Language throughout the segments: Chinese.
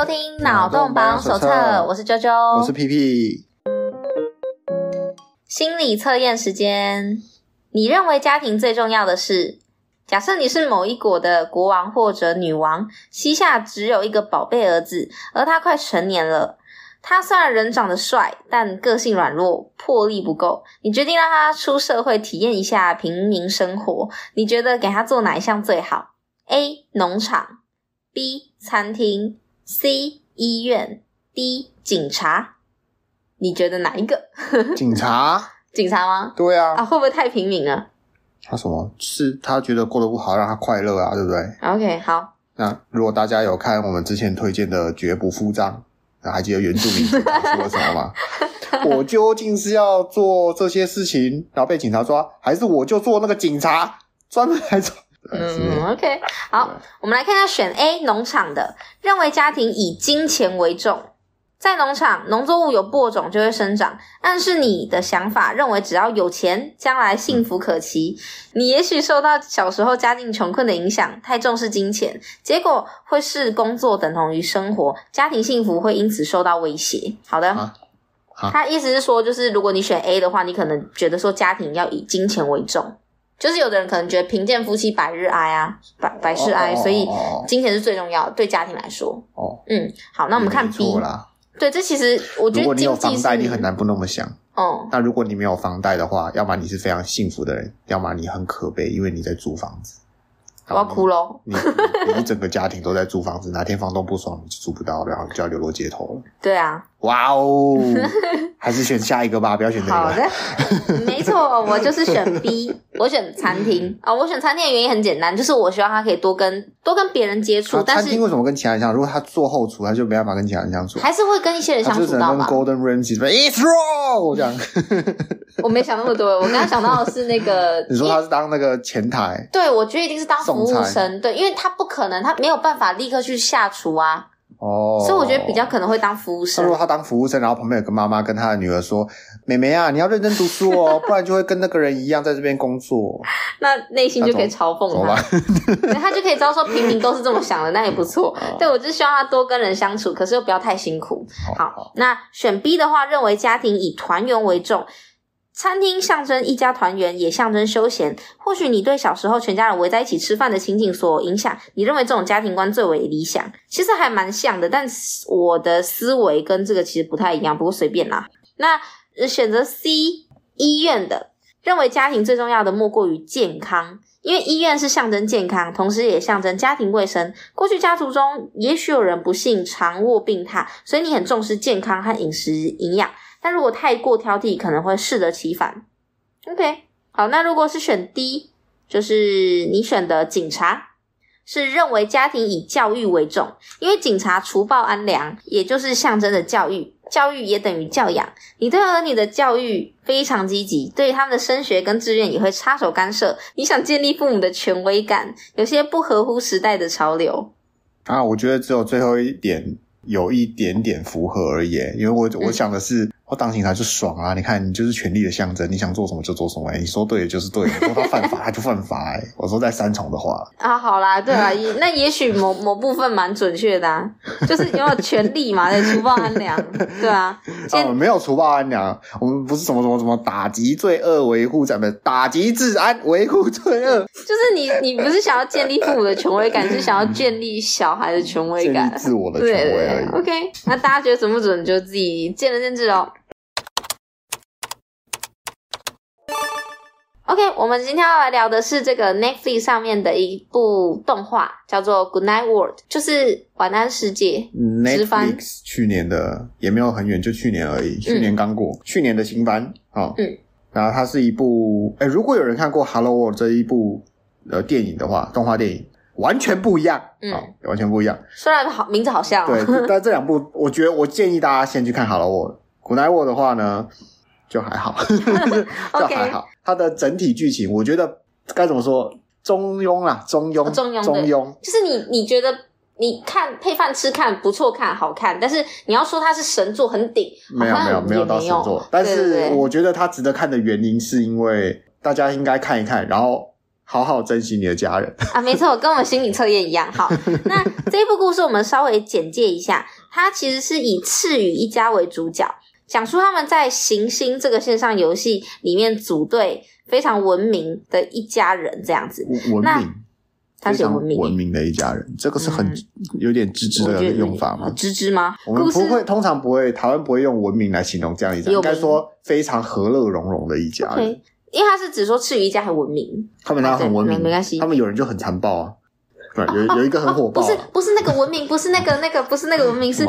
收听脑洞榜手册，我是啾啾，我是屁屁。心理测验时间，你认为家庭最重要的是？假设你是某一国的国王或者女王，膝下只有一个宝贝儿子，而他快成年了。他虽然人长得帅，但个性软弱，魄力不够。你决定让他出社会体验一下平民生活。你觉得给他做哪一项最好？A. 农场 B. 餐厅 C. 医院 D. 警察。你觉得哪一个？警察？警察吗？对啊。啊，会不会太平民了？他什么？是他觉得过得不好，让他快乐啊，对不对？OK，好。那如果大家有看我们之前推荐的《绝不付账》。还记得原住民说了什么吗？我究竟是要做这些事情，然后被警察抓，还是我就做那个警察专门来抓？嗯，OK，好，我们来看一下选 A 农场的，认为家庭以金钱为重。在农场，农作物有播种就会生长，暗示你的想法认为只要有钱，将来幸福可期。你也许受到小时候家境穷困的影响，太重视金钱，结果会视工作等同于生活，家庭幸福会因此受到威胁。好的，他意思是说，就是如果你选 A 的话，你可能觉得说家庭要以金钱为重，就是有的人可能觉得贫贱夫妻百日哀啊，百百事哀，所以金钱是最重要的，对家庭来说。哦，嗯，好，那我们看 B。对，这其实我觉得，如果你有房贷，你很难不那么想。哦，那如果你没有房贷的话，要么你是非常幸福的人，要么你很可悲，因为你在租房子。我要哭咯你你，整个家庭都在租房子，哪天房东不爽，你就租不到，然后就要流落街头了。对啊。哇哦！还是选下一个吧，不要选这个。好的，没错，我就是选 B，我选餐厅啊、哦。我选餐厅的原因很简单，就是我希望他可以多跟多跟别人接触。啊、但是餐厅为什么跟其他人相处？如果他做后厨，他就没办法跟其他人相处。还是会跟一些人相处到吧。跟 Golden Ramsay It's raw 这样。我没想那么多，我刚刚想到的是那个。你说他是当那个前台？对，我觉得一定是当服务生。对，因为他不可能，他没有办法立刻去下厨啊。哦，所以我觉得比较可能会当服务生。如果他当服务生，然后旁边有个妈妈跟他的女儿说：“妹妹啊，你要认真读书哦，不然就会跟那个人一样在这边工作。”那内心就可以嘲讽他，他就可以知道说平民都是这么想的，那也不错。对，我就希望他多跟人相处，可是又不要太辛苦。好，好，那选 B 的话，认为家庭以团圆为重。餐厅象征一家团圆，也象征休闲。或许你对小时候全家人围在一起吃饭的情景所影响，你认为这种家庭观最为理想。其实还蛮像的，但我的思维跟这个其实不太一样。不过随便啦。那选择 C 医院的，认为家庭最重要的莫过于健康，因为医院是象征健康，同时也象征家庭卫生。过去家族中也许有人不幸常卧病榻，所以你很重视健康和饮食营养。但如果太过挑剔，可能会适得其反。OK，好，那如果是选 D，就是你选的警察，是认为家庭以教育为重，因为警察除暴安良，也就是象征着教育，教育也等于教养。你对儿女的教育非常积极，对他们的升学跟志愿也会插手干涉。你想建立父母的权威感，有些不合乎时代的潮流。啊，我觉得只有最后一点有一点点符合而已，因为我我想的是。嗯我当警察就爽啊！你看，你就是权力的象征，你想做什么就做什么。你说对的就是对，你说他犯法 他就犯法。哎，我说在三重的话啊，好啦，对啦，那也许某某部分蛮准确的啊，就是有没有权力嘛，对，除暴安良，对啊。啊，没有除暴安良，我们不是什么什么什么打击罪恶，维护咱们打击治安，维护罪恶。就是你，你不是想要建立父母的权威感，是想要建立小孩的权威感，自我的权威而已。OK，那大家觉得准不准，就自己见仁见智哦。OK，我们今天要来聊的是这个 Netflix 上面的一部动画，叫做《Good Night World》，就是晚安世界。Netflix 去年的也没有很远，就去年而已，去年刚过，嗯、去年的新番啊。嗯，然后它是一部，诶如果有人看过《Hello World》这一部呃电影的话，动画电影完全不一样，嗯，完全不一样。虽然好名字好像，对，但 这两部，我觉得我建议大家先去看《Hello World》，《Good Night World》的话呢。就还好，就还好。它的整体剧情，我觉得该怎么说？中庸啦，中庸，中庸，中庸。就是你，你觉得你看配饭吃看不错，看好看。但是你要说它是神作，很顶，没有，没有，没有到神作。但是我觉得它值得看的原因，是因为大家应该看一看，然后好好珍惜你的家人啊，没错，跟我们心理测验一样。好，那这一部故事我们稍微简介一下，它其实是以赤羽一家为主角，讲述他们在行星这个线上游戏里面组队非常文明的一家人这样子。文明，他是文明，文明的一家人，这个是很有点吱吱的用法吗？吱吱吗？我们不会，通常不会，台湾不会用文明来形容这样一家，应该说非常和乐融融的一家人。Okay. 因为他是只说赤羽一家很文明，他们家很文明，啊、没关系。他们有人就很残暴啊，对，有有一个很火爆、啊哦哦，不是不是那个文明，不是那个那个不是那个文明，是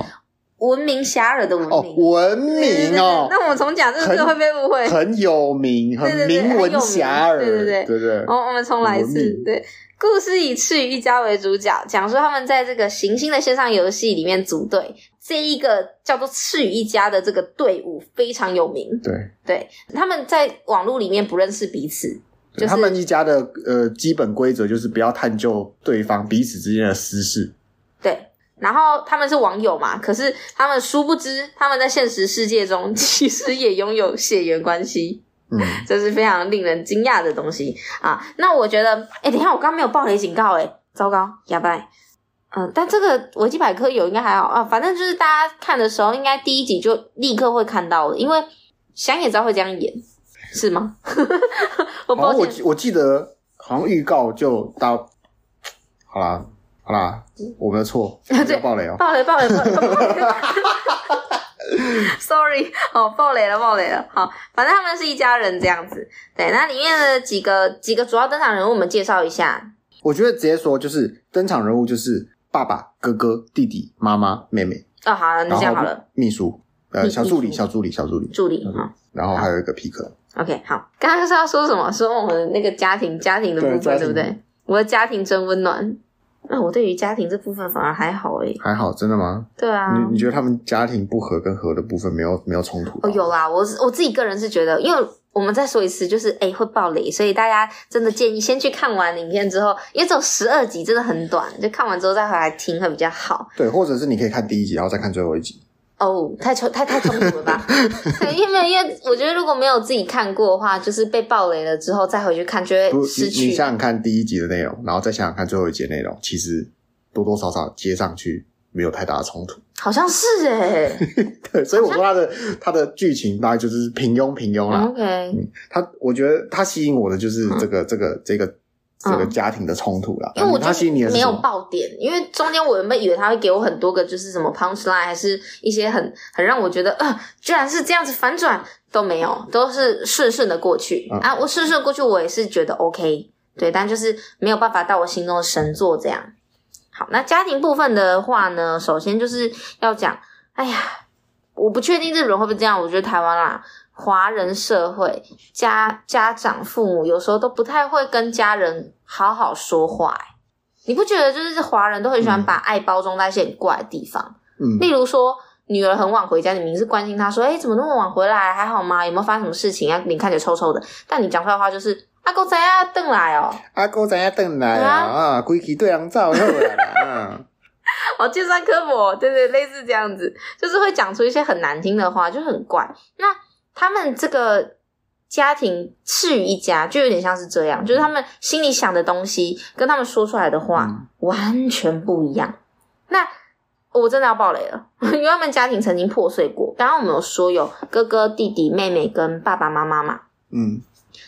闻名遐迩的文明。哦，文明哦。那我们重讲，这个会被误会。很有名，很名闻遐迩。对对对对对。哦，我们重来一次，对。故事以赤羽一家为主角，讲述他们在这个行星的线上游戏里面组队。这一个叫做赤羽一家的这个队伍非常有名。对对，他们在网络里面不认识彼此。就是、他们一家的呃基本规则就是不要探究对方彼此之间的私事。对，然后他们是网友嘛，可是他们殊不知他们在现实世界中 其实也拥有血缘关系。嗯，这是非常令人惊讶的东西啊！那我觉得，哎，等一下，我刚刚没有暴雷警告，哎，糟糕，哑巴。嗯、呃，但这个维基百科有，应该还好啊。反正就是大家看的时候，应该第一集就立刻会看到的，因为想也知道会这样演，是吗？我抱歉，我我记得好像预告就到，好啦好啦，我们的错，不要暴雷哦，暴雷暴雷暴雷。暴雷 Sorry，哦，爆雷了，爆雷了。好，反正他们是一家人这样子。对，那里面的几个几个主要登场人物，我们介绍一下。我觉得直接说就是登场人物就是爸爸、哥哥、弟弟、妈妈、妹妹。哦，好了，那这样好了。秘书，呃，小助理，小助理，小助理，助理。好，然后还有一个皮克。OK，好。刚刚是要说什么？说我们那个家庭，家庭的部分，对，对不对？我的家庭真温暖。那我对于家庭这部分反而还好诶、欸、还好，真的吗？对啊，你你觉得他们家庭不和跟和的部分没有没有冲突？哦，有啦，我我自己个人是觉得，因为我们再说一次，就是诶、欸、会爆雷，所以大家真的建议先去看完影片之后，因为只有十二集，真的很短，就看完之后再回来听会比较好。对，或者是你可以看第一集，然后再看最后一集。哦、oh，太冲太太冲突了吧？因为，因为我觉得如果没有自己看过的话，就是被暴雷了之后再回去看，就会失去。你，想想看第一集的内容，然后再想想看最后一集的内容，其实多多少少接上去没有太大的冲突。好像是诶、欸、对，所以我说他的他的剧情大概就是平庸平庸啦。OK，嗯，他我觉得他吸引我的就是这个、嗯、这个这个。这个家庭的冲突啦，因为我觉得没有爆点，因为中间我原本以为他会给我很多个，就是什么 punch line，还是一些很很让我觉得，呃，居然是这样子反转都没有，都是顺顺的过去、嗯、啊。我顺顺的过去，我也是觉得 OK，对，但就是没有办法到我心中的神作这样。好，那家庭部分的话呢，首先就是要讲，哎呀，我不确定日本会不会这样，我觉得台湾啦。华人社会家家长父母有时候都不太会跟家人好好说话，你不觉得就是华人都很喜欢把爱包装在一些很怪的地方？嗯，例如说女儿很晚回家，你明明是关心她说，哎，怎么那么晚回来？还好吗？有没有发生什么事情啊？你看起来臭臭的，但你讲出来的话就是阿哥仔啊，邓来哦，阿哥仔啊，邓来啊，规矩对人照好啦。哦，尖酸刻薄，对对，类似这样子，就是会讲出一些很难听的话，就很怪。那。他们这个家庭赤羽一家就有点像是这样，就是他们心里想的东西跟他们说出来的话完全不一样。那我真的要爆雷了，因为他们家庭曾经破碎过。刚刚我们有说有哥哥、弟弟、妹妹跟爸爸妈妈嘛。嗯，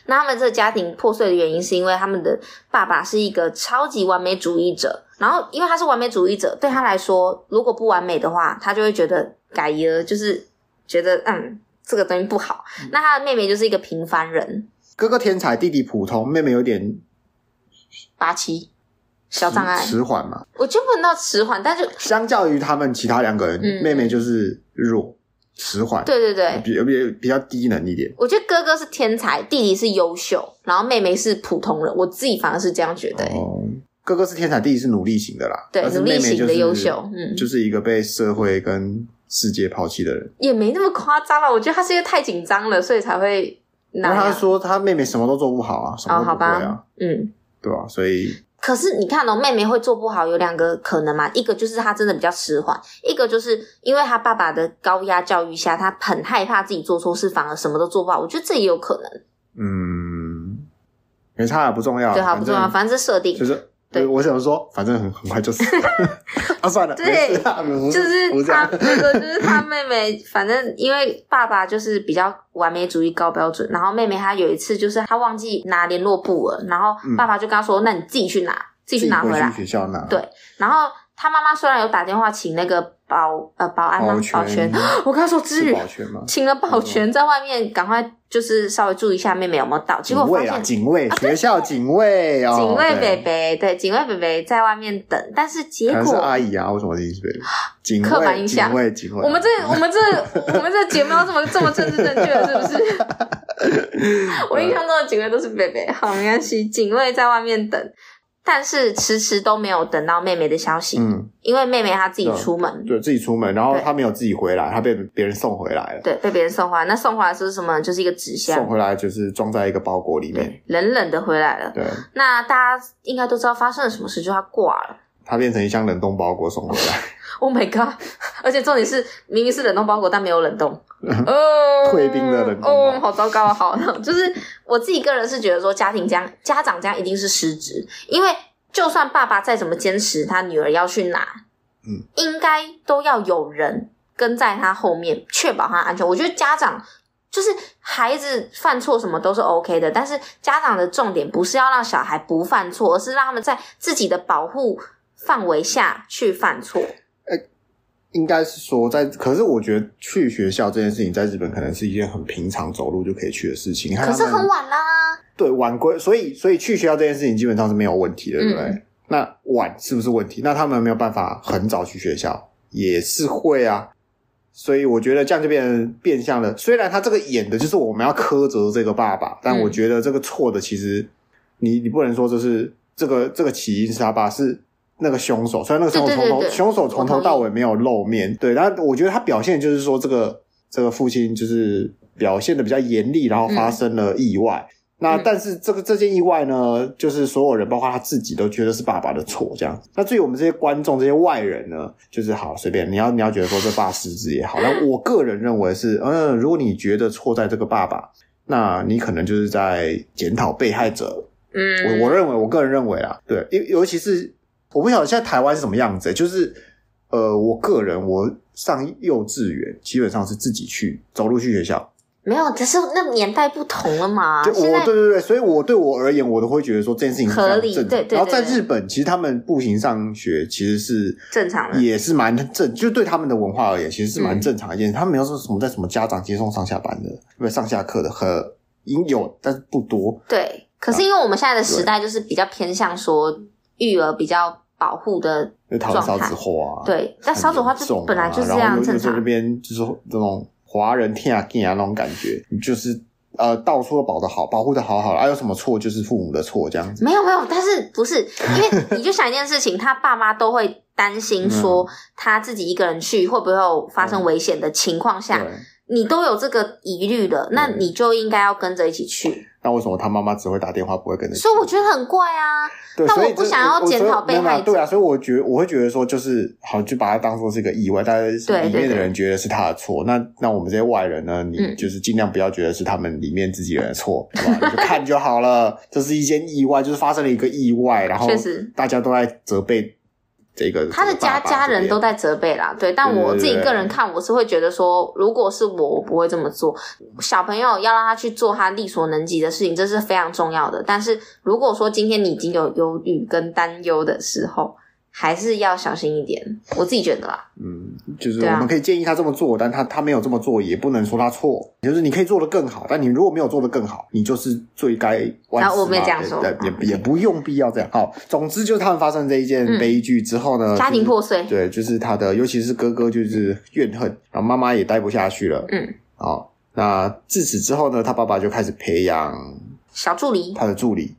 那他们这个家庭破碎的原因是因为他们的爸爸是一个超级完美主义者，然后因为他是完美主义者，对他来说如果不完美的话，他就会觉得改了，就是觉得嗯。这个东西不好，那他的妹妹就是一个平凡人，哥哥天才，弟弟普通，妹妹有点八七，小障碍，迟缓嘛。我就不能到迟缓，但是相较于他们其他两个人，嗯、妹妹就是弱，迟缓，对对对，比比比较低能一点。我觉得哥哥是天才，弟弟是优秀，然后妹妹是普通人。我自己反而是这样觉得。哦，哥哥是天才，弟弟是努力型的啦，对，妹妹努力型的优秀，嗯，就是一个被社会跟。世界抛弃的人也没那么夸张了，我觉得他是因为太紧张了，所以才会。那他说他妹妹什么都做不好啊，什么都不会啊，哦、好吧嗯，对吧、啊？所以，可是你看哦，妹妹会做不好有两个可能嘛，一个就是她真的比较迟缓，一个就是因为她爸爸的高压教育下，她很害怕自己做错事，反而什么都做不好。我觉得这也有可能。嗯，没差也不重要，对，好不重要，反正是设定，就是。对，我想说，反正很很快就死了。啊，算了，对，就是他那个，就是他妹妹。反正因为爸爸就是比较完美主义、高标准，然后妹妹她有一次就是她忘记拿联络簿了，然后爸爸就跟她说：“那你自己去拿，自己去拿回来。”学校拿。对，然后他妈妈虽然有打电话请那个。保呃保安吗？保全，我跟他说支援，请了保全在外面，赶快就是稍微注意一下妹妹有没有到。结果发现警卫，学校警卫，警卫北北，对，警卫北北在外面等，但是结果阿姨啊，为什么是 警卫？刻板印象，警卫，警卫。我们这我们这我们这节目要这么这么政治正确，是不是？我印象中的警卫都是北北，好没关系，警卫在外面等。但是迟迟都没有等到妹妹的消息，嗯，因为妹妹她自己出门，对，自己出门，然后她没有自己回来，她被别人送回来了，对，被别人送回来。那送回来是什么？就是一个纸箱，送回来就是装在一个包裹里面，冷冷的回来了。对，那大家应该都知道发生了什么事，就她挂了，她变成一箱冷冻包裹送回来。Oh my god！而且重点是，明明是冷冻包裹，但没有冷冻，哦，退冰的冷冻，哦，好糟糕啊！好，就是我自己个人是觉得说，家庭这样，家长这样一定是失职，因为就算爸爸再怎么坚持，他女儿要去哪，嗯，应该都要有人跟在他后面，确保他安全。我觉得家长就是孩子犯错什么都是 OK 的，但是家长的重点不是要让小孩不犯错，而是让他们在自己的保护范围下去犯错。应该是说在，可是我觉得去学校这件事情在日本可能是一件很平常，走路就可以去的事情。可是很晚啦。对，晚归，所以所以去学校这件事情基本上是没有问题的，对不对？嗯、那晚是不是问题？那他们没有办法很早去学校，也是会啊。所以我觉得这样就变成变相了。虽然他这个演的就是我们要苛责这个爸爸，但我觉得这个错的其实你你不能说这是这个这个起因是他爸是。那个凶手，虽然那个凶手从头凶手从头到尾没有露面，对，但我觉得他表现就是说，这个这个父亲就是表现的比较严厉，然后发生了意外。嗯、那但是这个这件意外呢，就是所有人，包括他自己，都觉得是爸爸的错，这样。那至于我们这些观众、这些外人呢，就是好随便，你要你要觉得说这爸失职也好，那我个人认为是，嗯，如果你觉得错在这个爸爸，那你可能就是在检讨被害者。嗯，我我认为，我个人认为啊，对，尤尤其是。我不晓得现在台湾是什么样子，就是，呃，我个人我上幼稚园基本上是自己去走路去学校，没有，只是那年代不同了嘛。就我对对对，所以我对我而言，我都会觉得说这件事情是合理。对对，对。然后在日本，其实他们步行上学其实是正常的，也是蛮正，就对他们的文化而言，其实是蛮正常的一件事。嗯、他们没有说什么在什么家长接送上下班的，因为上下课的很有，但是不多。对，可是因为我们现在的时代就是比较偏向说育儿比较。保护的状态，少子化，对，但烧纸花就本来就是这样正常。这边就是这种华人天啊地啊那种感觉，就是呃到处都保的好，保护的好好，啊有什么错就是父母的错这样子。没有没有，但是不是因为你就想一件事情，他爸妈都会担心说他自己一个人去会不会有发生危险的情况下，嗯、你都有这个疑虑的，那你就应该要跟着一起去。那为什么他妈妈只会打电话，不会跟着？所以我觉得很怪啊。对，但我不想要检讨被害者。对啊，所以我觉得我会觉得说，就是好，就把它当做是一个意外，但是里面的人觉得是他的错。那那我们这些外人呢？你就是尽量不要觉得是他们里面自己人的错，对吧？你就看就好了。这是一件意外，就是发生了一个意外，然后大家都在责备。这个他的家家人都在责备啦，对，但我自己个人看，我是会觉得说，如果是我，我不会这么做。小朋友要让他去做他力所能及的事情，这是非常重要的。但是如果说今天你已经有忧郁跟担忧的时候，还是要小心一点，我自己觉得啦。嗯，就是我们可以建议他这么做，啊、但他他没有这么做，也不能说他错。就是你可以做得更好，但你如果没有做得更好，你就是最该万死。我没这样说，也也也不用必要这样。好，总之就是他们发生这一件悲剧之后呢，嗯就是、家庭破碎。对，就是他的，尤其是哥哥，就是怨恨，然后妈妈也待不下去了。嗯，好，那自此之后呢，他爸爸就开始培养小助理，他的助理。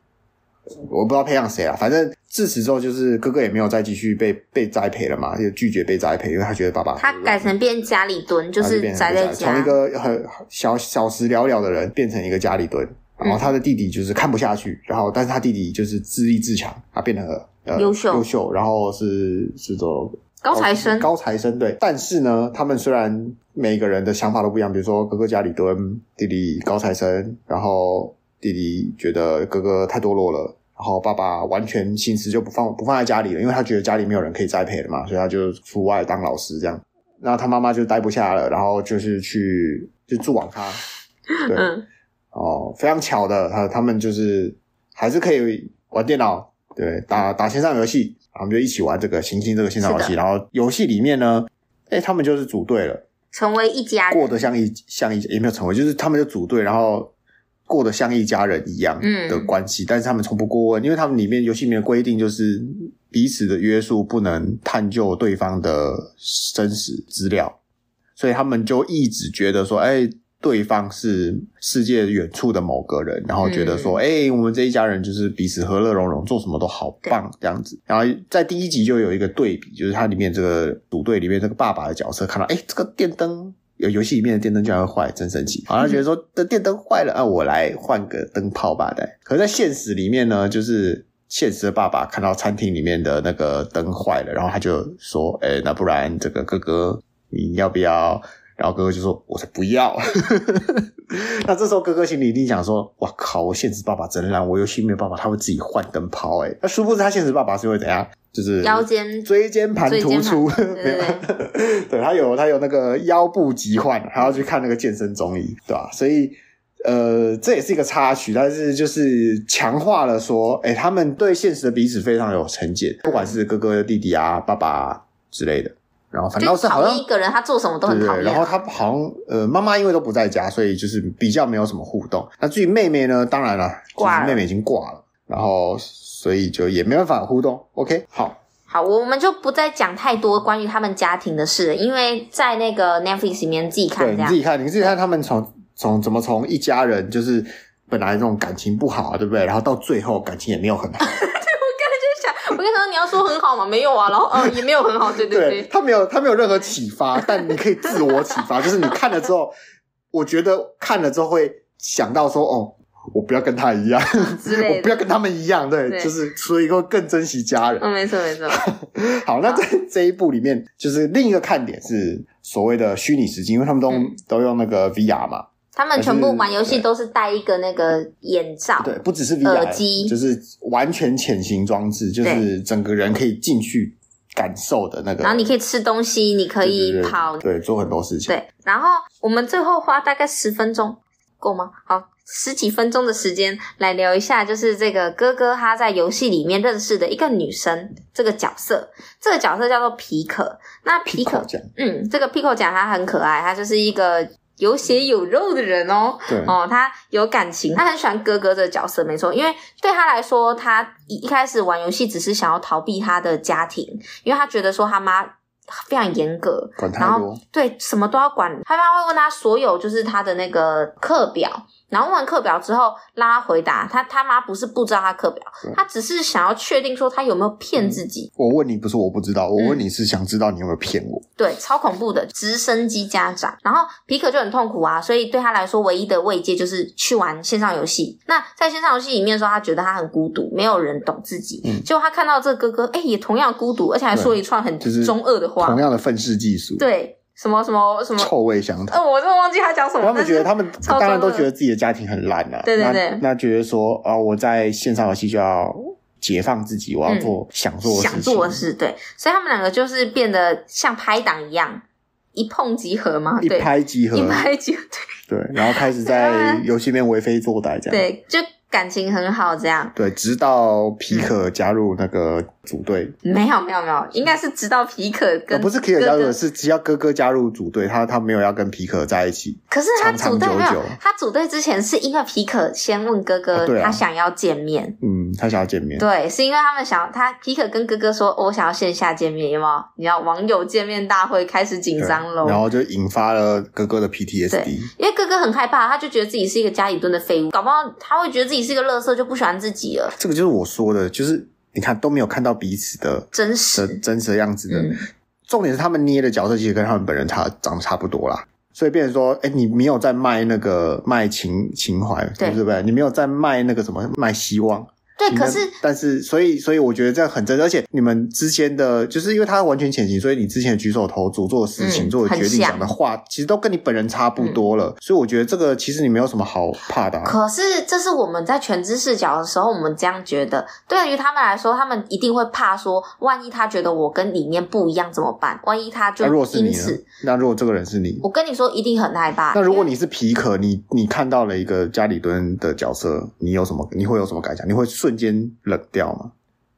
我不知道培养谁啊，反正自此之后，就是哥哥也没有再继续被被栽培了嘛，就拒绝被栽培，因为他觉得爸爸他改成变家里蹲，就是宅在家，从一个很小小时了了的人变成一个家里蹲，然后他的弟弟就是看不下去，然后但是他弟弟就是自立自强，他变得呃优秀。优秀，然后是是做高材生。高材生对，但是呢，他们虽然每个人的想法都不一样，比如说哥哥家里蹲，弟弟高材生，然后。弟弟觉得哥哥太堕落了，然后爸爸完全心思就不放不放在家里了，因为他觉得家里没有人可以栽培了嘛，所以他就出外当老师这样。那他妈妈就待不下了，然后就是去就住网咖，对，嗯、哦，非常巧的，他他们就是还是可以玩电脑，对，打打线上游戏，然后我们就一起玩这个行星这个线上游戏，然后游戏里面呢，哎，他们就是组队了，成为一家人，过得像一像一也没有成为，就是他们就组队，然后。过得像一家人一样的关系，嗯、但是他们从不过问，因为他们里面游戏里面规定就是彼此的约束不能探究对方的真实资料，所以他们就一直觉得说，哎，对方是世界远处的某个人，然后觉得说，嗯、哎，我们这一家人就是彼此和乐融融，做什么都好棒这样子。然后在第一集就有一个对比，就是它里面这个组队里面这个爸爸的角色看到，哎，这个电灯。有游戏里面的电灯居然会坏，真神奇！好像觉得说这电灯坏了啊，我来换个灯泡吧。对，可是在现实里面呢，就是现实的爸爸看到餐厅里面的那个灯坏了，然后他就说：“哎，那不然这个哥哥你要不要？”然后哥哥就说：“我才不要。”那这时候哥哥心里一定想说：“哇靠！我现实爸爸真烂，我游戏没有爸爸他会自己换灯泡。”哎，那殊不知他现实爸爸是会怎样？就是腰间椎间盘突出，对，对，对，对他有他有那个腰部疾患，还要去看那个健身中医，对吧？所以呃，这也是一个插曲，但是就是强化了说，哎，他们对现实的彼此非常有成见，不管是哥哥、弟弟啊、爸爸之类的。然后反倒是好像一个人，他做什么都很讨厌。对对，然后他好像呃，妈妈因为都不在家，所以就是比较没有什么互动。那至于妹妹呢？当然了，就是妹妹已经挂了，然后。所以就也没办法互动，OK，好，好，我们就不再讲太多关于他们家庭的事了，因为在那个 Netflix 里面自己看，你自己看，你自己看他们从从怎么从一家人就是本来这种感情不好啊，对不对？然后到最后感情也没有很好。对，我跟他说你要说很好嘛，没有啊，然后嗯也没有很好，对对对，对，他没有他没有任何启发，但你可以自我启发，就是你看了之后，我觉得看了之后会想到说哦。我不要跟他一样，我不要跟他们一样，对，对就是所以会更珍惜家人。嗯，没错没错。好，那在这一部里面，就是另一个看点是所谓的虚拟实境，因为他们都、嗯、都用那个 VR 嘛，他们全部玩游戏都是戴一个那个眼罩，对，不只是 VR 耳机，就是完全潜行装置，就是整个人可以进去感受的那个。然后你可以吃东西，你可以跑，对，做很多事情。对，然后我们最后花大概十分钟够吗？好。十几分钟的时间来聊一下，就是这个哥哥他在游戏里面认识的一个女生，这个角色，这个角色叫做皮可。那皮可，嗯，这个皮可讲他很可爱，他就是一个有血有肉的人哦。对哦，他有感情，他很喜欢哥哥这个角色，没错，因为对他来说，他一一开始玩游戏只是想要逃避他的家庭，因为他觉得说他妈。非常严格，管太多，然后对什么都要管。他妈会问他所有，就是他的那个课表。然后问完课表之后，拉他回答。他他妈不是不知道他课表，他只是想要确定说他有没有骗自己。我问你不是我不知道，我问你是想知道你有没有骗我。对，超恐怖的直升机家长。然后皮可就很痛苦啊，所以对他来说，唯一的慰藉就是去玩线上游戏。那在线上游戏里面的时候，他觉得他很孤独，没有人懂自己。嗯，结果他看到这个哥哥，哎，也同样孤独，而且还说一串很中二的话，同样的愤世嫉俗。对。什么什么什么臭味相投？呃，我真的忘记他讲什么。他们觉得他们当然都觉得自己的家庭很烂了。对对对。那觉得说啊，我在线上游戏就要解放自己，我要做想做的事。想做的事，对。所以他们两个就是变得像拍档一样，一碰即合嘛，一拍即合，一拍即合。对。对，然后开始在 游戏里面为非作歹，这样。对，就。感情很好，这样对，直到皮可加入那个组队，没有没有没有，应该是直到皮可跟不是皮可加入，是只要哥哥加入组队，他他没有要跟皮可在一起。可是他组队没有，他组队之前是因为皮可先问哥哥，他想要见面，嗯，他想要见面，对，是因为他们想他皮可跟哥哥说，我想要线下见面，有没有？你要网友见面大会开始紧张喽，然后就引发了哥哥的 PTSD，因为哥哥很害怕，他就觉得自己是一个家里蹲的废物，搞不好他会觉得自己是一个垃圾，就不喜欢自己了。这个就是我说的，就是你看都没有看到彼此的真实的真实的样子的。嗯、重点是他们捏的角色其实跟他们本人差长得差不多啦，所以变成说，哎，你没有在卖那个卖情情怀，对，对不对？你没有在卖那个什么卖希望。对，可是但是所以所以我觉得这样很真，而且你们之间的就是因为他完全潜行，所以你之前举手投足做的事情、嗯、做的决定、讲的话，其实都跟你本人差不多了。嗯、所以我觉得这个其实你没有什么好怕的、啊。可是这是我们在全知视角的时候，我们这样觉得。对于他们来说，他们一定会怕说，万一他觉得我跟里面不一样怎么办？万一他就因此，那如果这个人是你，我跟你说一定很害怕。那如果你是皮可，你你看到了一个家里蹲的角色，你有什么？你会有什么感想？你会瞬间冷掉吗？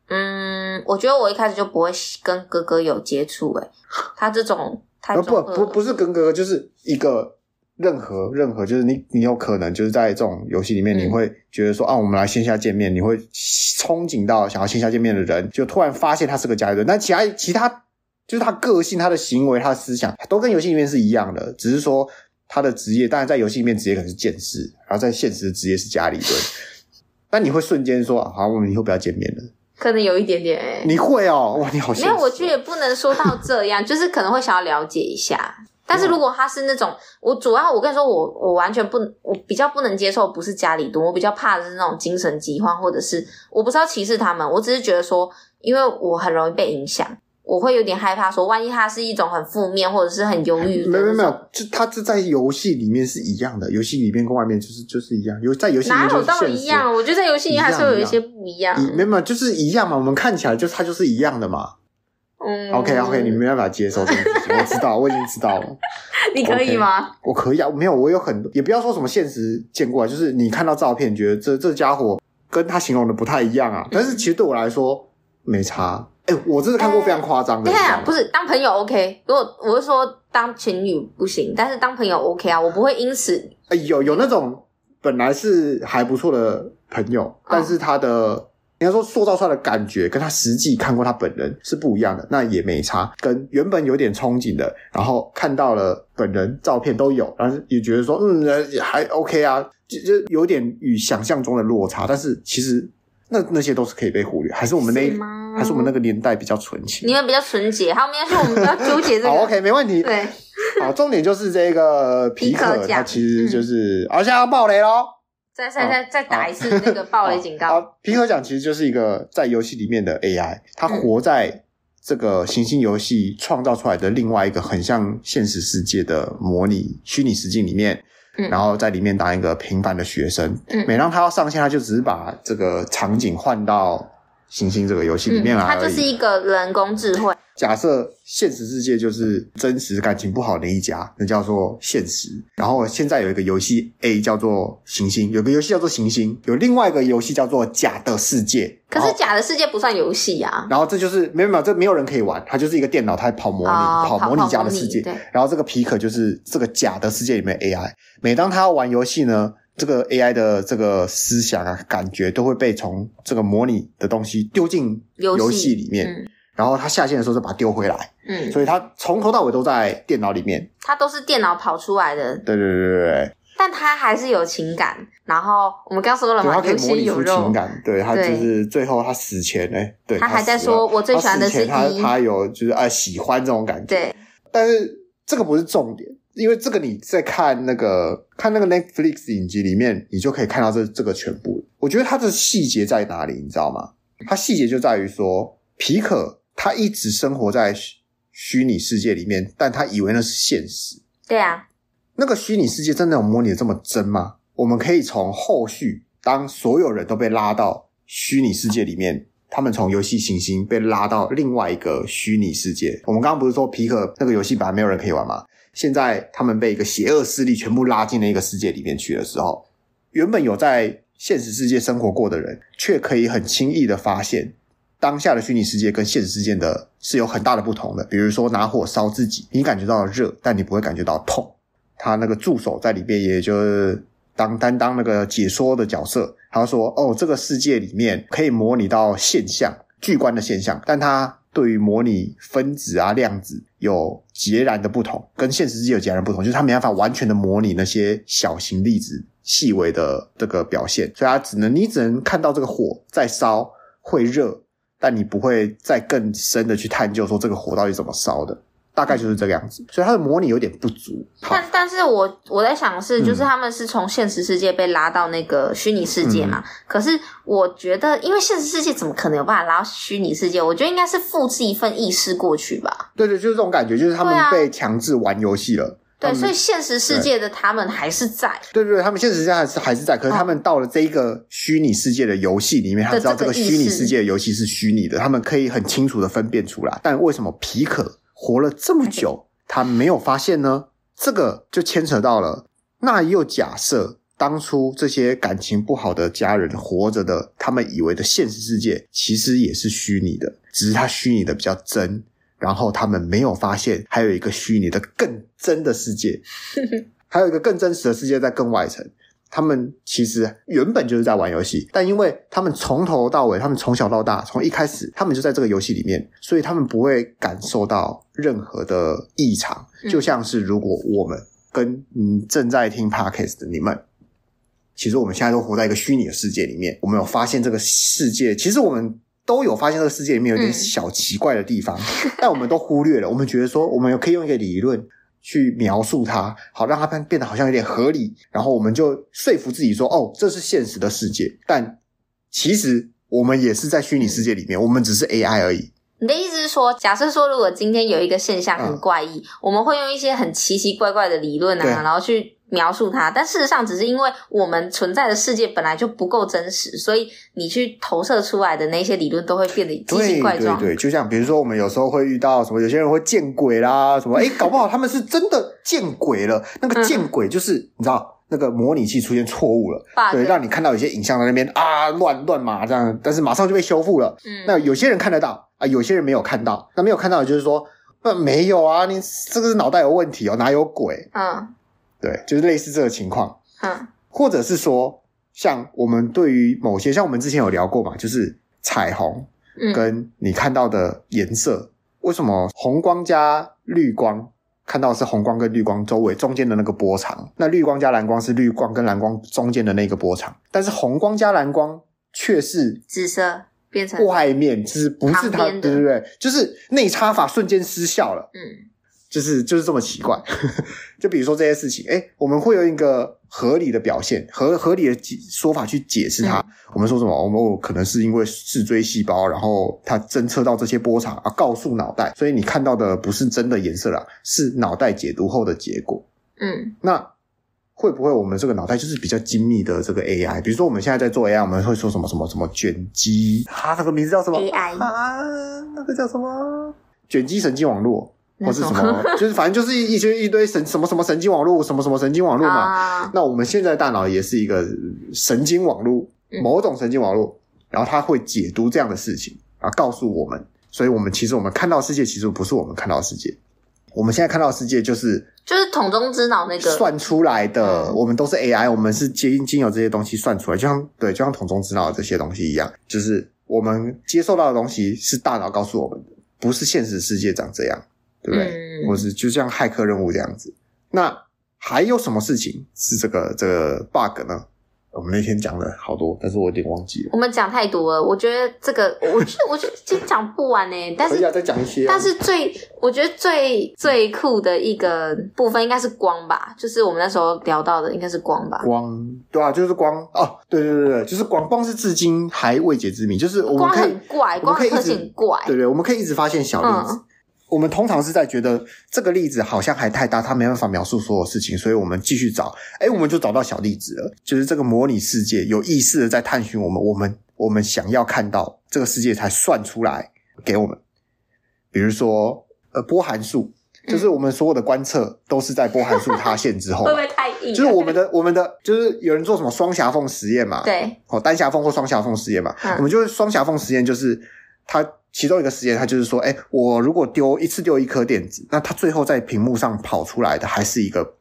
嗯，我觉得我一开始就不会跟哥哥有接触。哎 他这种太不不不是跟哥哥，就是一个任何任何，就是你你有可能就是在这种游戏里面，你会觉得说、嗯、啊，我们来线下见面，你会憧憬到想要线下见面的人，就突然发现他是个家里人，但其他其他就是他个性、他的行为、他的思想都跟游戏里面是一样的，只是说他的职业，当然在游戏里面职业可能是剑士，然后在现实的职业是家里蹲。但你会瞬间说好，我们以后不要见面了。可能有一点点你会哦，哇，你好像。没有，我觉得也不能说到这样，就是可能会想要了解一下。但是如果他是那种，我主要我跟你说，我我完全不，我比较不能接受不是家里蹲，我比较怕的是那种精神疾患，或者是我不是要歧视他们，我只是觉得说，因为我很容易被影响。我会有点害怕，说万一他是一种很负面或者是很忧郁。没有没有，就他这在游戏里面是一样的，游戏里面跟外面就是就是一样。有在游戏里面哪有到一样？我觉得在游戏里面还是会有一些不一样。没有没有，就是一样嘛。我们看起来就它就是一样的嘛。嗯。OK OK，你没办法接受这个事情，我知道，我已经知道了。你可以吗？Okay, 我可以啊，没有，我有很多，也不要说什么现实见过来，就是你看到照片觉得这这家伙跟他形容的不太一样啊，但是其实对我来说没差。哎、欸，我真的看过非常夸张的。对啊，不是当朋友 OK，如果我是说当情侣不行，但是当朋友 OK 啊，我不会因此。哎、欸，有有那种本来是还不错的朋友，但是他的应该、哦、说塑造出来的感觉，跟他实际看过他本人是不一样的，那也没差。跟原本有点憧憬的，然后看到了本人照片都有，然后也觉得说嗯还 OK 啊，就就有点与想象中的落差，但是其实。那那些都是可以被忽略，还是我们那，还是我们那个年代比较纯情？你们比较纯洁，好，我们要说我们比较纠结这个。好，OK，没问题。对，好，重点就是这个皮可，它其实就是，好、嗯，现在要爆雷喽！再再再再打一次那个爆雷 警告。好，皮可奖其实就是一个在游戏里面的 AI，它活在这个行星游戏创造出来的另外一个很像现实世界的模拟虚拟实境里面。然后在里面当一个平凡的学生。嗯，每当他要上线，他就只是把这个场景换到行星这个游戏里面来。它就是一个人工智慧。假设现实世界就是真实感情不好的一家，那叫做现实。然后现在有一个游戏 A 叫做行星，有个游戏叫做行星，有另外一个游戏叫做假的世界。可是假的世界不算游戏啊。然后这就是没有没有，这没有人可以玩，它就是一个电脑，它跑模拟、哦、跑模拟假的世界。然后这个皮可就是这个假的世界里面的 AI。每当他要玩游戏呢，这个 AI 的这个思想啊感觉都会被从这个模拟的东西丢进游戏里面。嗯然后他下线的时候就把它丢回来，嗯，所以他从头到尾都在电脑里面，他都是电脑跑出来的，对对对对对，但他还是有情感。然后我们刚说了嘛，他可以模拟出情感，对，他就是最后他死前呢，对，他还在说我最喜欢的是他，他有就是爱喜欢这种感觉，对。但是这个不是重点，因为这个你在看那个看那个 Netflix 影集里面，你就可以看到这这个全部。我觉得它的细节在哪里，你知道吗？它细节就在于说皮可。他一直生活在虚拟世界里面，但他以为那是现实。对啊，那个虚拟世界真的有模拟的这么真吗？我们可以从后续，当所有人都被拉到虚拟世界里面，他们从游戏行星被拉到另外一个虚拟世界。我们刚刚不是说皮可那个游戏本来没有人可以玩吗？现在他们被一个邪恶势力全部拉进了一个世界里面去的时候，原本有在现实世界生活过的人，却可以很轻易的发现。当下的虚拟世界跟现实世界的是有很大的不同的。比如说拿火烧自己，你感觉到热，但你不会感觉到痛。他那个助手在里边，也就是当担当那个解说的角色，他说：“哦，这个世界里面可以模拟到现象、巨观的现象，但它对于模拟分子啊、量子有截然的不同，跟现实世界有截然不同，就是它没办法完全的模拟那些小型粒子细微的这个表现，所以它只能你只能看到这个火在烧，会热。”但你不会再更深的去探究说这个火到底怎么烧的，大概就是这个样子，所以它的模拟有点不足。但但是我我在想的是，就是他们是从现实世界被拉到那个虚拟世界嘛？嗯、可是我觉得，因为现实世界怎么可能有办法拉到虚拟世界？我觉得应该是复制一份意识过去吧。对对，就是这种感觉，就是他们被强制玩游戏了。对，所以现实世界的他们还是在。对对对，他们现实世界还是还是在，可是他们到了这一个虚拟世界的游戏里面，他知道这个虚拟世界的游戏是虚拟的，他们可以很清楚的分辨出来。但为什么皮可活了这么久，他没有发现呢？这个就牵扯到了。那又假设当初这些感情不好的家人活着的，他们以为的现实世界其实也是虚拟的，只是他虚拟的比较真。然后他们没有发现，还有一个虚拟的更真的世界，还有一个更真实的世界在更外层。他们其实原本就是在玩游戏，但因为他们从头到尾，他们从小到大，从一开始，他们就在这个游戏里面，所以他们不会感受到任何的异常。就像是如果我们跟嗯正在听 Podcast 的你们，其实我们现在都活在一个虚拟的世界里面，我们有发现这个世界，其实我们。都有发现这个世界里面有点小奇怪的地方，但我们都忽略了。我们觉得说，我们可以用一个理论去描述它，好让它变变得好像有点合理，然后我们就说服自己说，哦，这是现实的世界。但其实我们也是在虚拟世界里面，我们只是 AI 而已。你的意思是说，假设说，如果今天有一个现象很怪异，嗯、我们会用一些很奇奇怪怪的理论啊，对然后去。描述它，但事实上只是因为我们存在的世界本来就不够真实，所以你去投射出来的那些理论都会变得奇形怪状。对对，就像比如说，我们有时候会遇到什么，有些人会见鬼啦，什么哎搞不好他们是真的见鬼了。那个见鬼就是、嗯、你知道，那个模拟器出现错误了对，让你看到有些影像在那边啊乱乱码这样，但是马上就被修复了。嗯，那有些人看得到啊，有些人没有看到。那没有看到的就是说，那没有啊，你这个是脑袋有问题哦，哪有鬼？嗯。对，就是类似这个情况，嗯，或者是说，像我们对于某些，像我们之前有聊过嘛，就是彩虹，跟你看到的颜色，嗯、为什么红光加绿光看到是红光跟绿光周围中间的那个波长，那绿光加蓝光是绿光跟蓝光中间的那个波长，但是红光加蓝光却是紫色变成外面，就是不是它，对对对，就是内插法瞬间失效了，嗯。就是就是这么奇怪，就比如说这些事情，哎我们会有一个合理的表现，合合理的说法去解释它。嗯、我们说什么？我们可能是因为视锥细胞，然后它侦测到这些波长，啊，告诉脑袋，所以你看到的不是真的颜色了，是脑袋解读后的结果。嗯，那会不会我们这个脑袋就是比较精密的这个 AI？比如说我们现在在做 AI，我们会说什么什么什么卷积，它这个名字叫什么 AI 啊？那个叫什么？卷积神经网络。或是什么，就是反正就是一一堆一堆神什么什么神经网络，什么什么神经网络嘛。啊、那我们现在大脑也是一个神经网络，某种神经网络，然后它会解读这样的事情啊，告诉我们。所以，我们其实我们看到世界，其实不是我们看到世界。我们现在看到世界，就是就是桶中之脑那个算出来的。我们都是 AI，我们是经经由这些东西算出来，就像对，就像桶中之脑这些东西一样，就是我们接受到的东西是大脑告诉我们的，不是现实世界长这样。对不对？嗯、或是就像骇客任务这样子，那还有什么事情是这个这个 bug 呢？我们那天讲了好多，但是我有点忘记了。我们讲太多了，我觉得这个，我觉得我觉得今天讲不完呢。但是再讲一些、啊。但是最我觉得最最酷的一个部分应该是光吧，就是我们那时候聊到的应该是光吧。光，对啊，就是光哦，对对对对，就是光，光是至今还未解之谜，就是我们可以光很怪，光很特性怪，对对，我们可以一直发现小粒子。嗯我们通常是在觉得这个例子好像还太大，它没办法描述所有事情，所以我们继续找，诶，我们就找到小例子了。就是这个模拟世界有意识的在探寻我们，我们我们想要看到这个世界才算出来给我们。比如说，呃，波函数，就是我们所有的观测都是在波函数塌陷之后，会不会太硬？就是我们的我们的就是有人做什么双狭缝实验嘛？对，哦，单狭缝或双狭缝实验嘛？嗯、我们就是双狭缝实验，就是它。其中一个实验，它就是说，哎，我如果丢一次丢一颗电子，那它最后在屏幕上跑出来的还是一个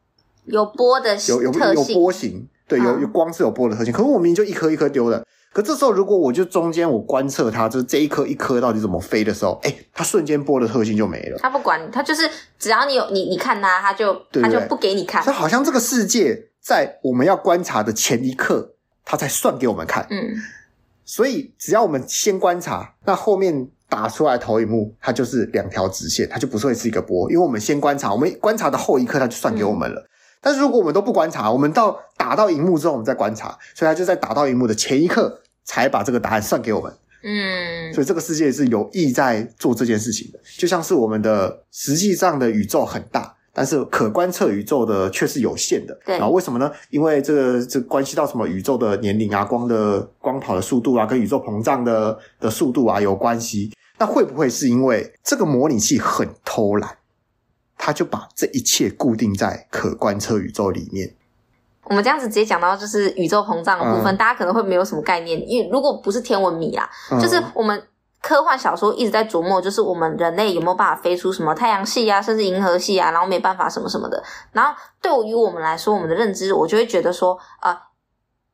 有波的有有有波形，对，有有光是有波的特性。可是我明明就一颗一颗丢的，可这时候如果我就中间我观测它，就是这一颗一颗到底怎么飞的时候，哎，它瞬间波的特性就没了。它不管，它就是只要你有你你看它，它就它就不给你看。它好像这个世界在我们要观察的前一刻，它才算给我们看。嗯。所以，只要我们先观察，那后面打出来投影幕，它就是两条直线，它就不会是一个波，因为我们先观察，我们观察的后一刻，它就算给我们了。嗯、但是如果我们都不观察，我们到打到荧幕之后，我们再观察，所以它就在打到荧幕的前一刻才把这个答案算给我们。嗯，所以这个世界是有意在做这件事情的，就像是我们的实际上的宇宙很大。但是可观测宇宙的却是有限的，对，然后为什么呢？因为这个这关系到什么宇宙的年龄啊，光的光跑的速度啊，跟宇宙膨胀的的速度啊有关系。那会不会是因为这个模拟器很偷懒，它就把这一切固定在可观测宇宙里面？我们这样子直接讲到就是宇宙膨胀的部分，嗯、大家可能会没有什么概念，因为如果不是天文迷啊，嗯、就是我们。科幻小说一直在琢磨，就是我们人类有没有办法飞出什么太阳系啊，甚至银河系啊，然后没办法什么什么的。然后对于我们来说，我们的认知，我就会觉得说，呃，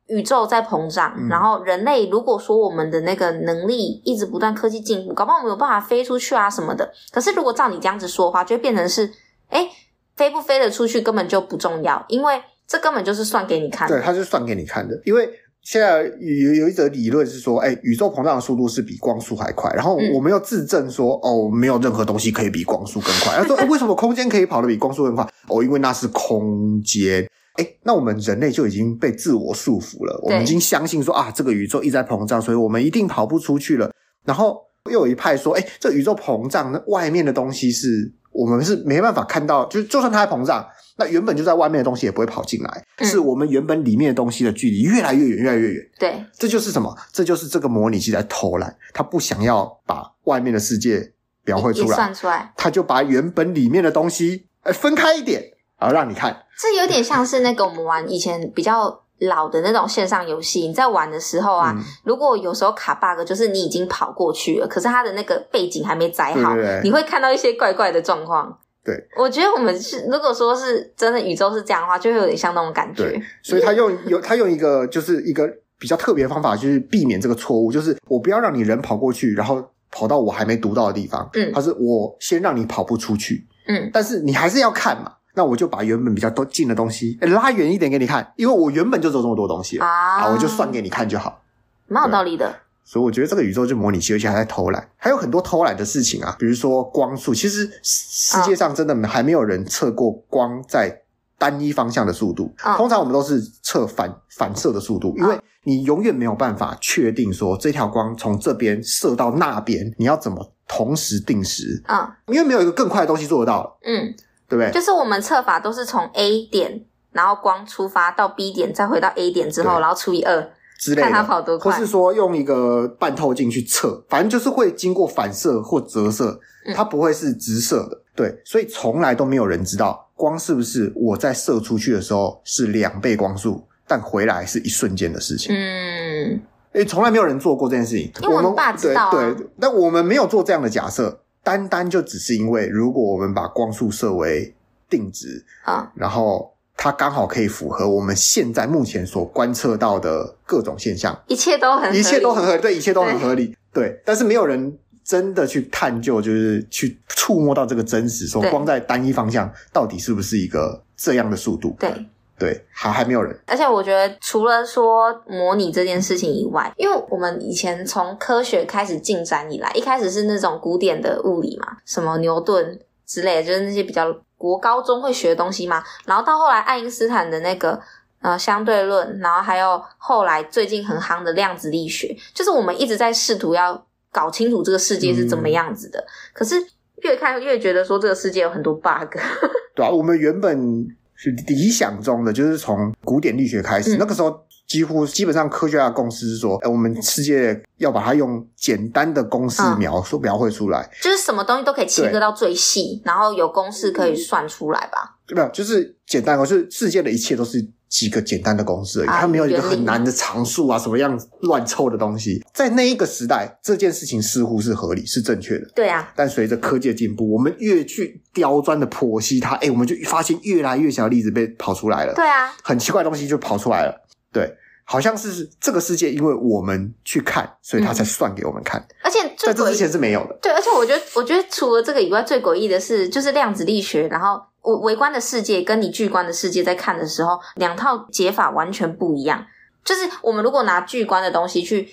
宇宙在膨胀，嗯、然后人类如果说我们的那个能力一直不断科技进步，搞不好我们有办法飞出去啊什么的。可是如果照你这样子说的话，就会变成是，诶，飞不飞得出去根本就不重要，因为这根本就是算给你看的。对，它是算给你看的，因为。现在有有一则理论是说，哎，宇宙膨胀的速度是比光速还快。然后我们又自证说，嗯、哦，没有任何东西可以比光速更快。他说，哎，为什么空间可以跑得比光速更快？哦，因为那是空间。哎，那我们人类就已经被自我束缚了。我们已经相信说啊，这个宇宙一直在膨胀，所以我们一定跑不出去了。然后又有一派说，哎，这宇宙膨胀，那外面的东西是我们是没办法看到，就就算它在膨胀。那原本就在外面的东西也不会跑进来，嗯、是我们原本里面的东西的距离越来越远，越来越远。对，这就是什么？这就是这个模拟器在偷懒，它不想要把外面的世界描绘出来，算出来，他就把原本里面的东西哎分开一点，然后让你看。这有点像是那个我们玩以前比较老的那种线上游戏，你在玩的时候啊，嗯、如果有时候卡 bug，就是你已经跑过去了，可是它的那个背景还没载好，对对对，你会看到一些怪怪的状况。对，我觉得我们是如果说是真的宇宙是这样的话，就会有点像那种感觉。对，所以他用有他用一个就是一个比较特别的方法，就是避免这个错误，就是我不要让你人跑过去，然后跑到我还没读到的地方。嗯，他是我先让你跑不出去。嗯，但是你还是要看嘛，那我就把原本比较多近的东西拉远一点给你看，因为我原本就走这么多东西啊，我就算给你看就好，蛮有道理的。所以我觉得这个宇宙就模拟器，而且还在偷懒，还有很多偷懒的事情啊，比如说光速。其实世界上真的还没有人测过光在单一方向的速度。通常我们都是测反反射的速度，因为你永远没有办法确定说这条光从这边射到那边，你要怎么同时定时？啊，因为没有一个更快的东西做得到。嗯，对不对？就是我们测法都是从 A 点，然后光出发到 B 点，再回到 A 点之后，然后除以二。之类的，看它跑多快，或是说用一个半透镜去测，反正就是会经过反射或折射，它不会是直射的。嗯、对，所以从来都没有人知道光是不是我在射出去的时候是两倍光速，但回来是一瞬间的事情。嗯，诶，从来没有人做过这件事情。因为我们爸知道、啊、对，对，但我们没有做这样的假设，单单就只是因为如果我们把光速设为定值啊，然后。它刚好可以符合我们现在目前所观测到的各种现象，一切都很合理，一切都很合理，对，一切都很合理，对，对。但是没有人真的去探究，就是去触摸到这个真实，说光在单一方向到底是不是一个这样的速度？对，对，还还没有人。而且我觉得，除了说模拟这件事情以外，因为我们以前从科学开始进展以来，一开始是那种古典的物理嘛，什么牛顿之类的，就是那些比较。国高中会学的东西嘛，然后到后来爱因斯坦的那个呃相对论，然后还有后来最近很夯的量子力学，就是我们一直在试图要搞清楚这个世界是怎么样子的。嗯、可是越看越觉得说这个世界有很多 bug。对啊，我们原本是理想中的，就是从古典力学开始，嗯、那个时候。几乎基本上科学家的共识是说，哎，我们世界要把它用简单的公式描述、嗯、描绘出来，就是什么东西都可以切割到最细，然后有公式可以算出来吧？没有？就是简单，就是世界的一切都是几个简单的公式而已，啊、它没有一个很难的常数啊，什么样乱凑的东西。在那一个时代，这件事情似乎是合理、是正确的。对啊。但随着科技的进步，我们越去刁钻的剖析它，哎，我们就发现越来越小的例子被跑出来了。对啊。很奇怪的东西就跑出来了。对。好像是这个世界，因为我们去看，所以他才算给我们看。嗯、而且在这之前是没有的。对，而且我觉得，我觉得除了这个以外，最诡异的是，就是量子力学，然后我微观的世界跟你巨观的世界在看的时候，两套解法完全不一样。就是我们如果拿巨观的东西去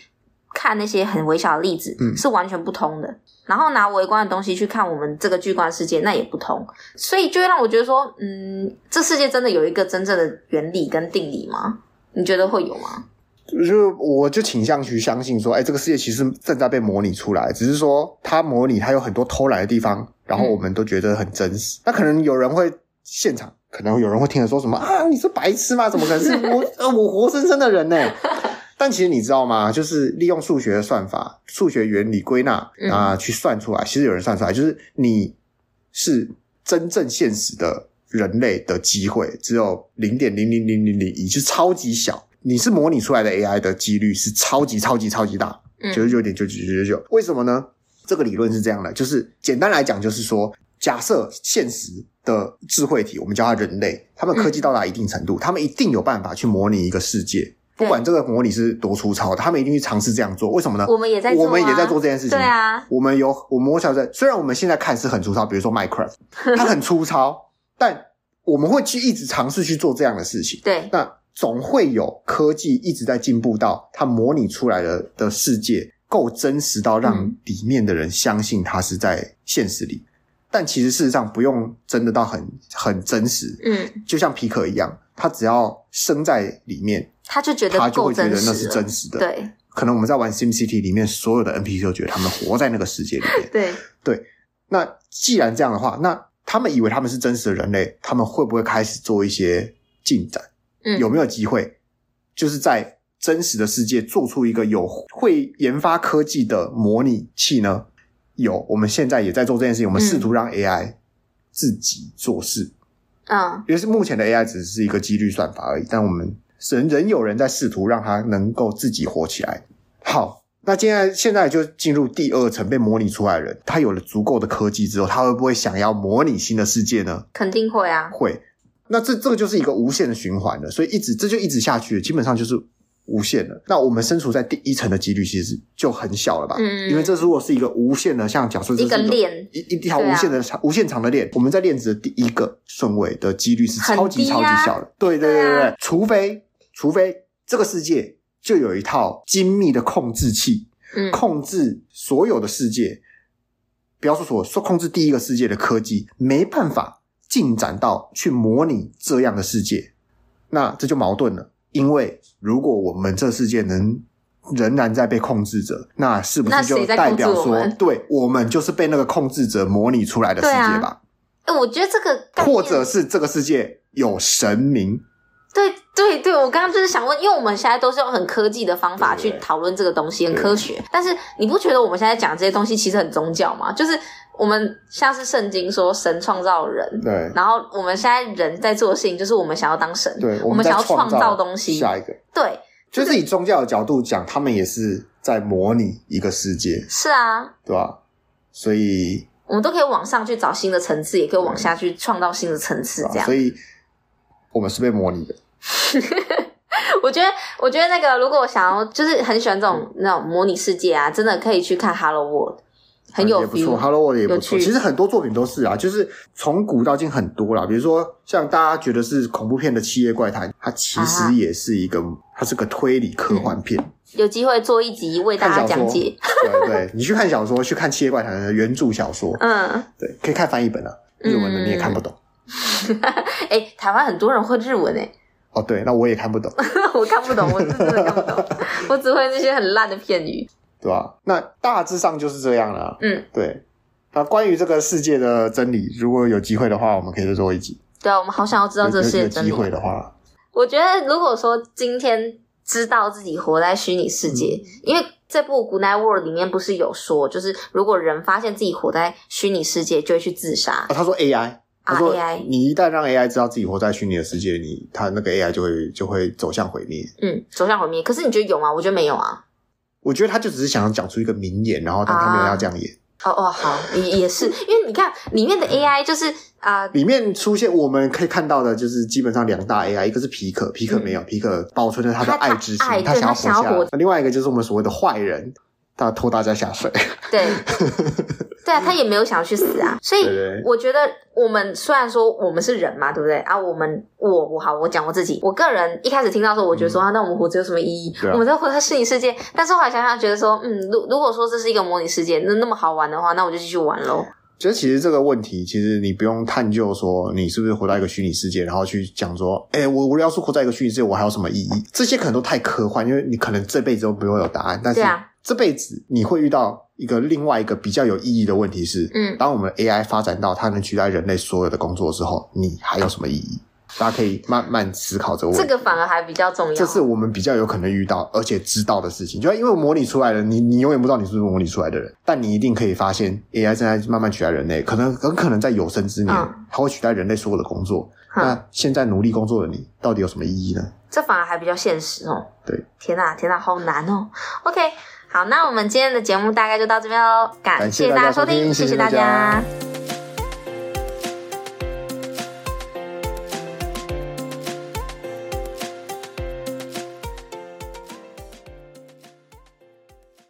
看那些很微小的例子，嗯，是完全不通的。然后拿微观的东西去看我们这个巨观世界，那也不通。所以就会让我觉得说，嗯，这世界真的有一个真正的原理跟定理吗？你觉得会有吗？就我就倾向去相信说，哎，这个世界其实正在被模拟出来，只是说它模拟它有很多偷懒的地方，然后我们都觉得很真实。嗯、那可能有人会现场，可能有人会听了说什么啊，你是白痴吗？怎么可能是我？呃，我活生生的人呢？但其实你知道吗？就是利用数学的算法、数学原理归纳啊，去算出来。其实有人算出来，就是你是真正现实的人类的机会只有零点零零零零零一，就是超级小。你是模拟出来的 AI 的几率是超级超级超级大，九十九点九九九九九。为什么呢？这个理论是这样的，就是简单来讲，就是说，假设现实的智慧体，我们叫它人类，他们科技到达一定程度，他们一定有办法去模拟一个世界。不管这个模拟是多粗糙的，他们一定去尝试这样做。为什么呢？我们也在做，啊，我们也在做这件事情。对啊，我们有我们我晓得，虽然我们现在看是很粗糙，比如说 Minecraft，它很粗糙，但我们会去一直尝试去做这样的事情。对，那总会有科技一直在进步到它模拟出来的的世界够真实到让里面的人相信它是在现实里。嗯、但其实事实上不用真的到很很真实。嗯，就像皮克一样，他只要生在里面。他就觉得，他就会觉得那是真实的。对，可能我们在玩 SimCity 里面，所有的 NPC 都觉得他们活在那个世界里面。对对，那既然这样的话，那他们以为他们是真实的人类，他们会不会开始做一些进展？嗯，有没有机会，就是在真实的世界做出一个有会研发科技的模拟器呢？有，我们现在也在做这件事情。我们试图让 AI 自己做事。嗯，因为是目前的 AI 只是一个几率算法而已，但我们。人人有人在试图让它能够自己活起来。好，那现在现在就进入第二层被模拟出来的人，他有了足够的科技之后，他会不会想要模拟新的世界呢？肯定会啊，会。那这这个就是一个无限的循环了，所以一直这就一直下去，基本上就是无限的。那我们身处在第一层的几率其实就很小了吧？嗯，因为这如果是一个无限的，像假设这是一个链，一一条无限的长、啊、无限长的链，我们在链子的第一个顺位的几率是超级超级小的。对对对对对，除非。除非这个世界就有一套精密的控制器，嗯，控制所有的世界，不要说所说控制第一个世界的科技，没办法进展到去模拟这样的世界，那这就矛盾了。因为如果我们这世界能仍然在被控制着，那是不是就代表说，我对我们就是被那个控制者模拟出来的世界吧？哎、啊，我觉得这个，或者是这个世界有神明。对对对，我刚刚就是想问，因为我们现在都是用很科技的方法去讨论这个东西，很科学。但是你不觉得我们现在讲这些东西其实很宗教吗？就是我们像是圣经说神创造人，对，然后我们现在人在做的事情就是我们想要当神，对，我们想要创造东西。下一个，对，就是以宗教的角度讲，他们也是在模拟一个世界。是啊，对吧？所以我们都可以往上去找新的层次，也可以往下去创造新的层次，这样。所以。我们是被模拟的。我觉得，我觉得那个，如果我想要，就是很喜欢这种、嗯、那种模拟世界啊，真的可以去看 Hello World，很有、嗯、也不错。Hello World 也不错。其实很多作品都是啊，就是从古到今很多啦。比如说，像大家觉得是恐怖片的《七夜怪谈》，它其实也是一个，啊、它是个推理科幻片。嗯、有机会做一集为大家讲解。对对，你去看小说，去看《七夜怪谈》的原著小说，嗯，对，可以看翻译本啊，日文的你也看不懂。嗯 哎、欸，台湾很多人会日文哎。哦，对，那我也看不懂。我看不懂，我是真的看不懂。我只会那些很烂的片语，对吧？那大致上就是这样了。嗯，对。那关于这个世界的真理，如果有机会的话，我们可以再做一集。对啊，我们好想要知道这世界真理。有机会的话，我觉得如果说今天知道自己活在虚拟世界，嗯、因为这部《Good Night World》里面不是有说，就是如果人发现自己活在虚拟世界，就会去自杀。哦，他说 AI。他说：“AI，你一旦让 AI 知道自己活在虚拟的世界里，你他那个 AI 就会就会走向毁灭。嗯，走向毁灭。可是你觉得有吗？我觉得没有啊。我觉得他就只是想要讲出一个名言，然后但他没有要这样演。啊、哦哦，好，也也是，因为你看里面的 AI 就是啊，呃、里面出现我们可以看到的就是基本上两大 AI，一个是皮克，皮克没有，嗯、皮克保存着他的爱之心，他，想要活下来。另外一个就是我们所谓的坏人，他拖大家下水。对。”对啊，他也没有想要去死啊。所以我觉得，我们虽然说我们是人嘛，对不对啊？我们我我好，我讲我自己，我个人一开始听到说，我觉得说啊，那我们活着有什么意义？我们在活在虚拟世界。但是后来想想，觉得说，嗯，如如果说这是一个模拟世界，那那么好玩的话，那我就继续玩喽。觉得其实这个问题，其实你不用探究说你是不是活在一个虚拟世界，然后去讲说，哎，我我要是活在一个虚拟世界，我还有什么意义？这些可能都太科幻，因为你可能这辈子都不会有答案。但是这辈子你会遇到一个另外一个比较有意义的问题是，嗯，当我们 AI 发展到它能取代人类所有的工作之后，你还有什么意义？大家可以慢慢思考这个问题，这个反而还比较重要。这是我们比较有可能遇到而且知道的事情，就因为模拟出来的，你你永远不知道你是不是模拟出来的人，但你一定可以发现 AI 正在慢慢取代人类，可能很可能在有生之年，嗯、它会取代人类所有的工作。嗯、那现在努力工作的你，到底有什么意义呢？这反而还比较现实哦。对，天哪，天哪，好难哦。OK，好，那我们今天的节目大概就到这边喽，感谢大家收听，谢谢大家。谢谢大家。